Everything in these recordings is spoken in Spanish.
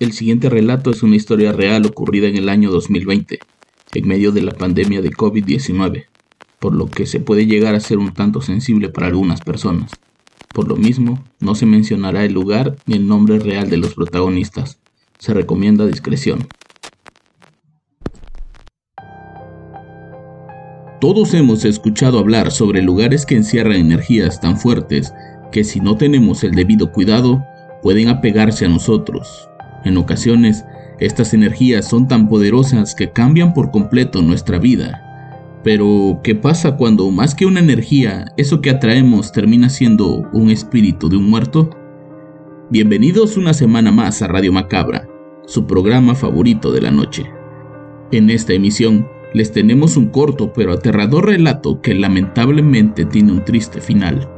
El siguiente relato es una historia real ocurrida en el año 2020, en medio de la pandemia de COVID-19, por lo que se puede llegar a ser un tanto sensible para algunas personas. Por lo mismo, no se mencionará el lugar ni el nombre real de los protagonistas. Se recomienda discreción. Todos hemos escuchado hablar sobre lugares que encierran energías tan fuertes que si no tenemos el debido cuidado, pueden apegarse a nosotros. En ocasiones, estas energías son tan poderosas que cambian por completo nuestra vida. Pero, ¿qué pasa cuando más que una energía, eso que atraemos termina siendo un espíritu de un muerto? Bienvenidos una semana más a Radio Macabra, su programa favorito de la noche. En esta emisión, les tenemos un corto pero aterrador relato que lamentablemente tiene un triste final.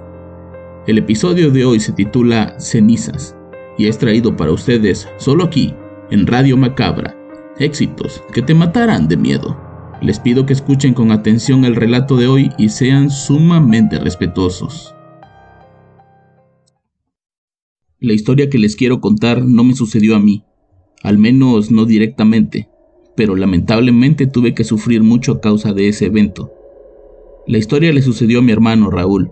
El episodio de hoy se titula Cenizas y es traído para ustedes solo aquí, en Radio Macabra. Éxitos que te matarán de miedo. Les pido que escuchen con atención el relato de hoy y sean sumamente respetuosos. La historia que les quiero contar no me sucedió a mí, al menos no directamente, pero lamentablemente tuve que sufrir mucho a causa de ese evento. La historia le sucedió a mi hermano Raúl.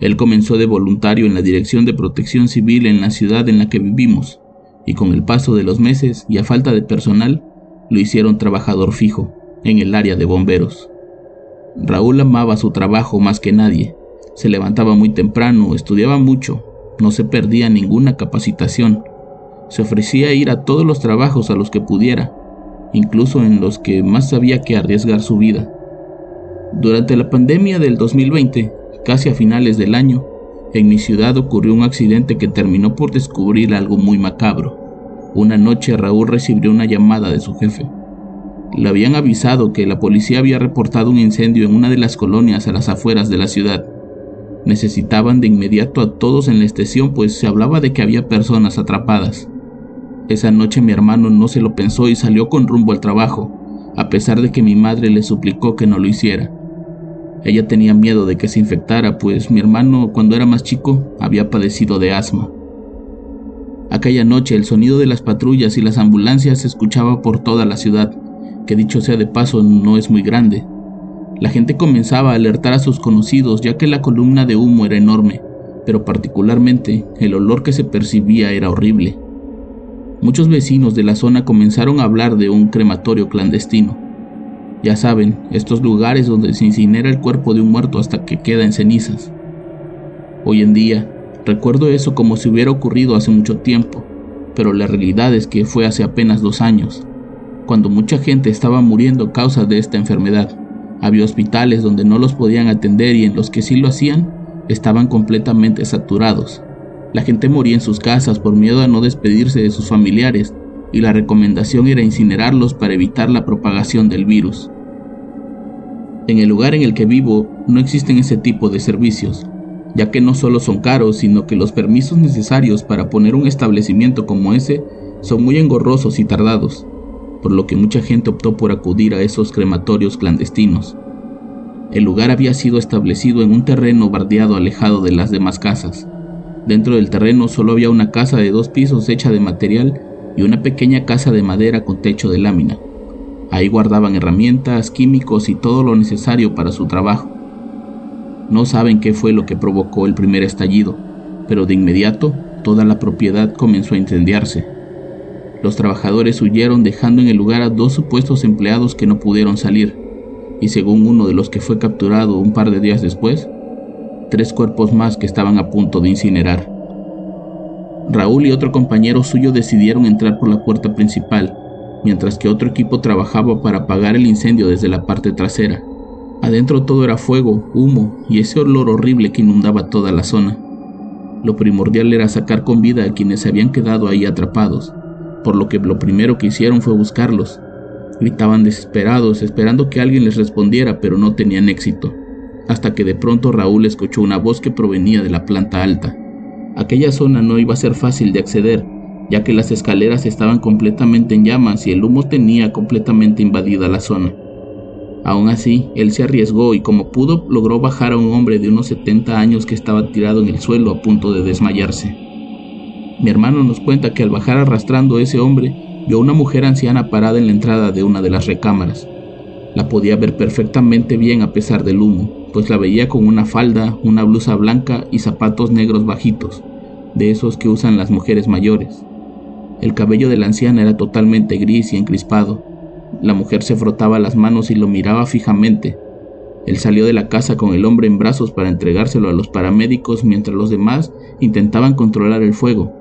Él comenzó de voluntario en la Dirección de Protección Civil en la ciudad en la que vivimos, y con el paso de los meses y a falta de personal, lo hicieron trabajador fijo en el área de bomberos. Raúl amaba su trabajo más que nadie. Se levantaba muy temprano, estudiaba mucho, no se perdía ninguna capacitación. Se ofrecía a ir a todos los trabajos a los que pudiera, incluso en los que más sabía que arriesgar su vida. Durante la pandemia del 2020, casi a finales del año, en mi ciudad ocurrió un accidente que terminó por descubrir algo muy macabro. Una noche Raúl recibió una llamada de su jefe. Le habían avisado que la policía había reportado un incendio en una de las colonias a las afueras de la ciudad. Necesitaban de inmediato a todos en la estación pues se hablaba de que había personas atrapadas. Esa noche mi hermano no se lo pensó y salió con rumbo al trabajo, a pesar de que mi madre le suplicó que no lo hiciera. Ella tenía miedo de que se infectara, pues mi hermano cuando era más chico había padecido de asma. Aquella noche el sonido de las patrullas y las ambulancias se escuchaba por toda la ciudad, que dicho sea de paso no es muy grande. La gente comenzaba a alertar a sus conocidos ya que la columna de humo era enorme, pero particularmente el olor que se percibía era horrible. Muchos vecinos de la zona comenzaron a hablar de un crematorio clandestino. Ya saben, estos lugares donde se incinera el cuerpo de un muerto hasta que queda en cenizas. Hoy en día, recuerdo eso como si hubiera ocurrido hace mucho tiempo, pero la realidad es que fue hace apenas dos años, cuando mucha gente estaba muriendo a causa de esta enfermedad. Había hospitales donde no los podían atender y en los que sí lo hacían estaban completamente saturados. La gente moría en sus casas por miedo a no despedirse de sus familiares y la recomendación era incinerarlos para evitar la propagación del virus. En el lugar en el que vivo no existen ese tipo de servicios, ya que no solo son caros, sino que los permisos necesarios para poner un establecimiento como ese son muy engorrosos y tardados, por lo que mucha gente optó por acudir a esos crematorios clandestinos. El lugar había sido establecido en un terreno bardeado alejado de las demás casas. Dentro del terreno solo había una casa de dos pisos hecha de material y una pequeña casa de madera con techo de lámina. Ahí guardaban herramientas, químicos y todo lo necesario para su trabajo. No saben qué fue lo que provocó el primer estallido, pero de inmediato toda la propiedad comenzó a incendiarse. Los trabajadores huyeron dejando en el lugar a dos supuestos empleados que no pudieron salir, y según uno de los que fue capturado un par de días después, tres cuerpos más que estaban a punto de incinerar. Raúl y otro compañero suyo decidieron entrar por la puerta principal, mientras que otro equipo trabajaba para apagar el incendio desde la parte trasera. Adentro todo era fuego, humo y ese olor horrible que inundaba toda la zona. Lo primordial era sacar con vida a quienes se habían quedado ahí atrapados, por lo que lo primero que hicieron fue buscarlos. Gritaban desesperados, esperando que alguien les respondiera, pero no tenían éxito, hasta que de pronto Raúl escuchó una voz que provenía de la planta alta. Aquella zona no iba a ser fácil de acceder, ya que las escaleras estaban completamente en llamas y el humo tenía completamente invadida la zona. Aún así, él se arriesgó y como pudo logró bajar a un hombre de unos 70 años que estaba tirado en el suelo a punto de desmayarse. Mi hermano nos cuenta que al bajar arrastrando a ese hombre, vio a una mujer anciana parada en la entrada de una de las recámaras. La podía ver perfectamente bien a pesar del humo, pues la veía con una falda, una blusa blanca y zapatos negros bajitos, de esos que usan las mujeres mayores. El cabello de la anciana era totalmente gris y encrispado, la mujer se frotaba las manos y lo miraba fijamente. Él salió de la casa con el hombre en brazos para entregárselo a los paramédicos mientras los demás intentaban controlar el fuego.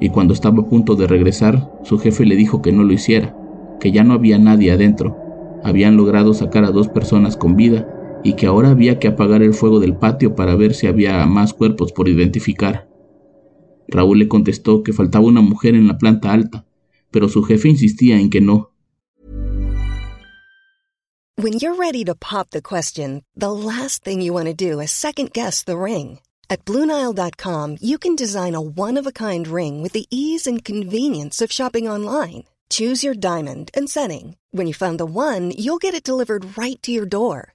Y cuando estaba a punto de regresar, su jefe le dijo que no lo hiciera, que ya no había nadie adentro. Habían logrado sacar a dos personas con vida y que ahora había que apagar el fuego del patio para ver si había más cuerpos por identificar. Raúl le contestó que faltaba una mujer en la planta alta, pero su jefe insistía en que no, When you're ready to pop the question, the last thing you want to do is second guess the ring. At Bluenile.com, you can design a one of a kind ring with the ease and convenience of shopping online. Choose your diamond and setting. When you find the one, you'll get it delivered right to your door.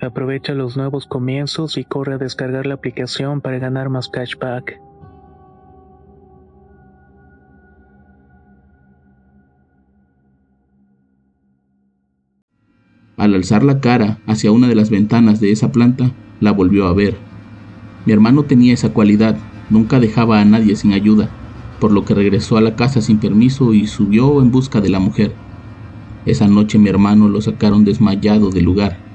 Aprovecha los nuevos comienzos y corre a descargar la aplicación para ganar más cashback. Al alzar la cara hacia una de las ventanas de esa planta, la volvió a ver. Mi hermano tenía esa cualidad, nunca dejaba a nadie sin ayuda, por lo que regresó a la casa sin permiso y subió en busca de la mujer. Esa noche mi hermano lo sacaron desmayado del lugar.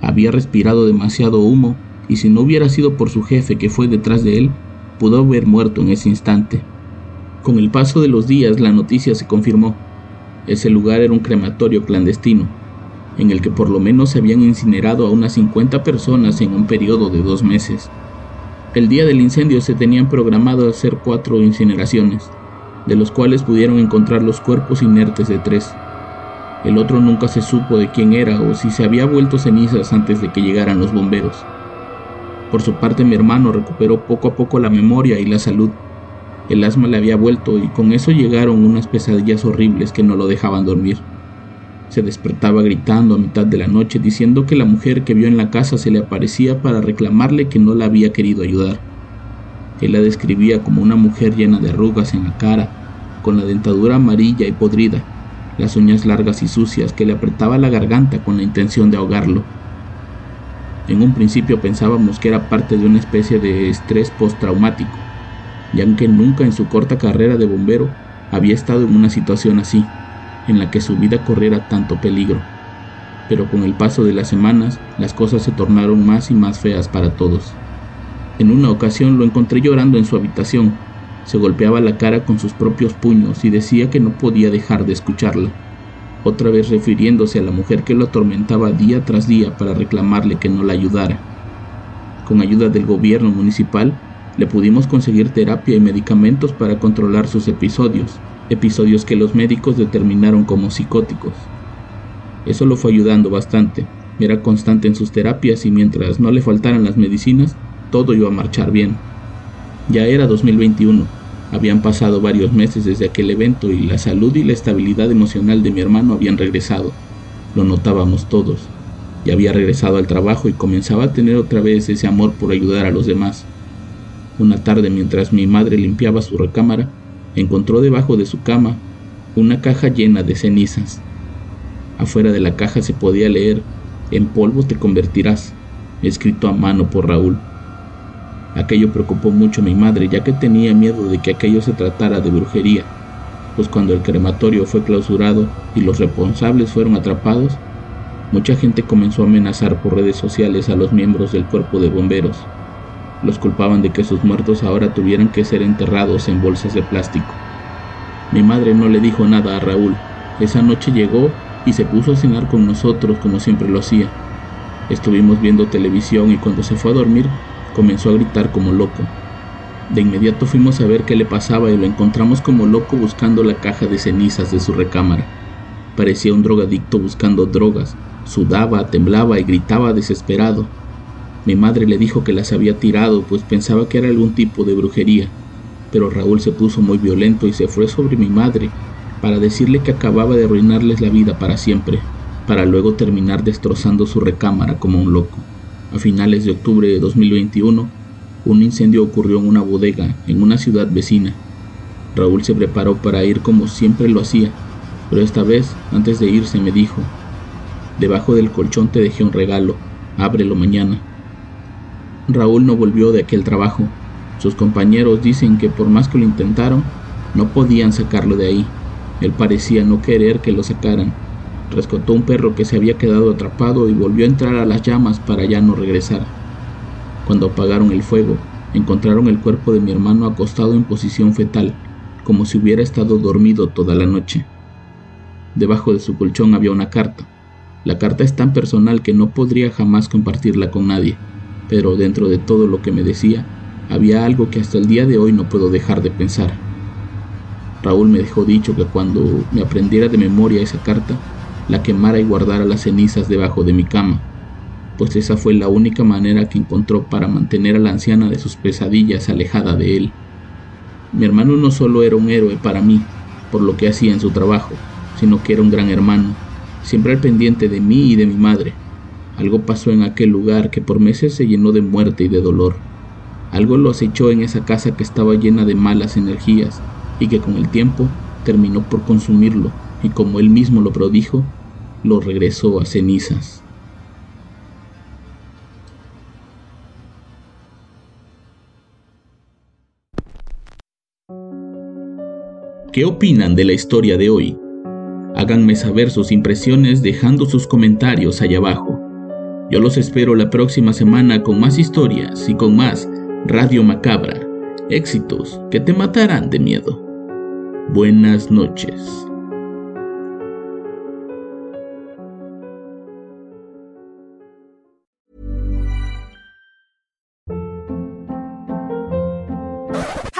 Había respirado demasiado humo y si no hubiera sido por su jefe que fue detrás de él, pudo haber muerto en ese instante. Con el paso de los días la noticia se confirmó. Ese lugar era un crematorio clandestino, en el que por lo menos se habían incinerado a unas 50 personas en un periodo de dos meses. El día del incendio se tenían programado hacer cuatro incineraciones, de los cuales pudieron encontrar los cuerpos inertes de tres. El otro nunca se supo de quién era o si se había vuelto cenizas antes de que llegaran los bomberos. Por su parte mi hermano recuperó poco a poco la memoria y la salud. El asma le había vuelto y con eso llegaron unas pesadillas horribles que no lo dejaban dormir. Se despertaba gritando a mitad de la noche diciendo que la mujer que vio en la casa se le aparecía para reclamarle que no la había querido ayudar. Él la describía como una mujer llena de arrugas en la cara, con la dentadura amarilla y podrida, las uñas largas y sucias que le apretaba la garganta con la intención de ahogarlo. En un principio pensábamos que era parte de una especie de estrés postraumático, ya que nunca en su corta carrera de bombero había estado en una situación así en la que su vida corriera tanto peligro. Pero con el paso de las semanas, las cosas se tornaron más y más feas para todos. En una ocasión lo encontré llorando en su habitación. Se golpeaba la cara con sus propios puños y decía que no podía dejar de escucharla, otra vez refiriéndose a la mujer que lo atormentaba día tras día para reclamarle que no la ayudara. Con ayuda del gobierno municipal, le pudimos conseguir terapia y medicamentos para controlar sus episodios, episodios que los médicos determinaron como psicóticos. Eso lo fue ayudando bastante. Era constante en sus terapias y mientras no le faltaran las medicinas, todo iba a marchar bien. Ya era 2021. Habían pasado varios meses desde aquel evento y la salud y la estabilidad emocional de mi hermano habían regresado. Lo notábamos todos. Ya había regresado al trabajo y comenzaba a tener otra vez ese amor por ayudar a los demás. Una tarde mientras mi madre limpiaba su recámara, encontró debajo de su cama una caja llena de cenizas. Afuera de la caja se podía leer, en polvo te convertirás, escrito a mano por Raúl. Aquello preocupó mucho a mi madre, ya que tenía miedo de que aquello se tratara de brujería, pues cuando el crematorio fue clausurado y los responsables fueron atrapados, mucha gente comenzó a amenazar por redes sociales a los miembros del cuerpo de bomberos. Los culpaban de que sus muertos ahora tuvieran que ser enterrados en bolsas de plástico. Mi madre no le dijo nada a Raúl. Esa noche llegó y se puso a cenar con nosotros como siempre lo hacía. Estuvimos viendo televisión y cuando se fue a dormir comenzó a gritar como loco. De inmediato fuimos a ver qué le pasaba y lo encontramos como loco buscando la caja de cenizas de su recámara. Parecía un drogadicto buscando drogas. Sudaba, temblaba y gritaba desesperado. Mi madre le dijo que las había tirado, pues pensaba que era algún tipo de brujería, pero Raúl se puso muy violento y se fue sobre mi madre para decirle que acababa de arruinarles la vida para siempre, para luego terminar destrozando su recámara como un loco. A finales de octubre de 2021, un incendio ocurrió en una bodega en una ciudad vecina. Raúl se preparó para ir como siempre lo hacía, pero esta vez, antes de irse, me dijo, debajo del colchón te dejé un regalo, ábrelo mañana. Raúl no volvió de aquel trabajo. Sus compañeros dicen que por más que lo intentaron, no podían sacarlo de ahí. Él parecía no querer que lo sacaran. Rescató un perro que se había quedado atrapado y volvió a entrar a las llamas para ya no regresar. Cuando apagaron el fuego, encontraron el cuerpo de mi hermano acostado en posición fetal, como si hubiera estado dormido toda la noche. Debajo de su colchón había una carta. La carta es tan personal que no podría jamás compartirla con nadie pero dentro de todo lo que me decía, había algo que hasta el día de hoy no puedo dejar de pensar. Raúl me dejó dicho que cuando me aprendiera de memoria esa carta, la quemara y guardara las cenizas debajo de mi cama, pues esa fue la única manera que encontró para mantener a la anciana de sus pesadillas alejada de él. Mi hermano no solo era un héroe para mí, por lo que hacía en su trabajo, sino que era un gran hermano, siempre al pendiente de mí y de mi madre, algo pasó en aquel lugar que por meses se llenó de muerte y de dolor. Algo lo acechó en esa casa que estaba llena de malas energías y que con el tiempo terminó por consumirlo y como él mismo lo prodijo, lo regresó a cenizas. ¿Qué opinan de la historia de hoy? Háganme saber sus impresiones dejando sus comentarios allá abajo. Yo los espero la próxima semana con más historias y con más Radio Macabra. Éxitos que te matarán de miedo. Buenas noches.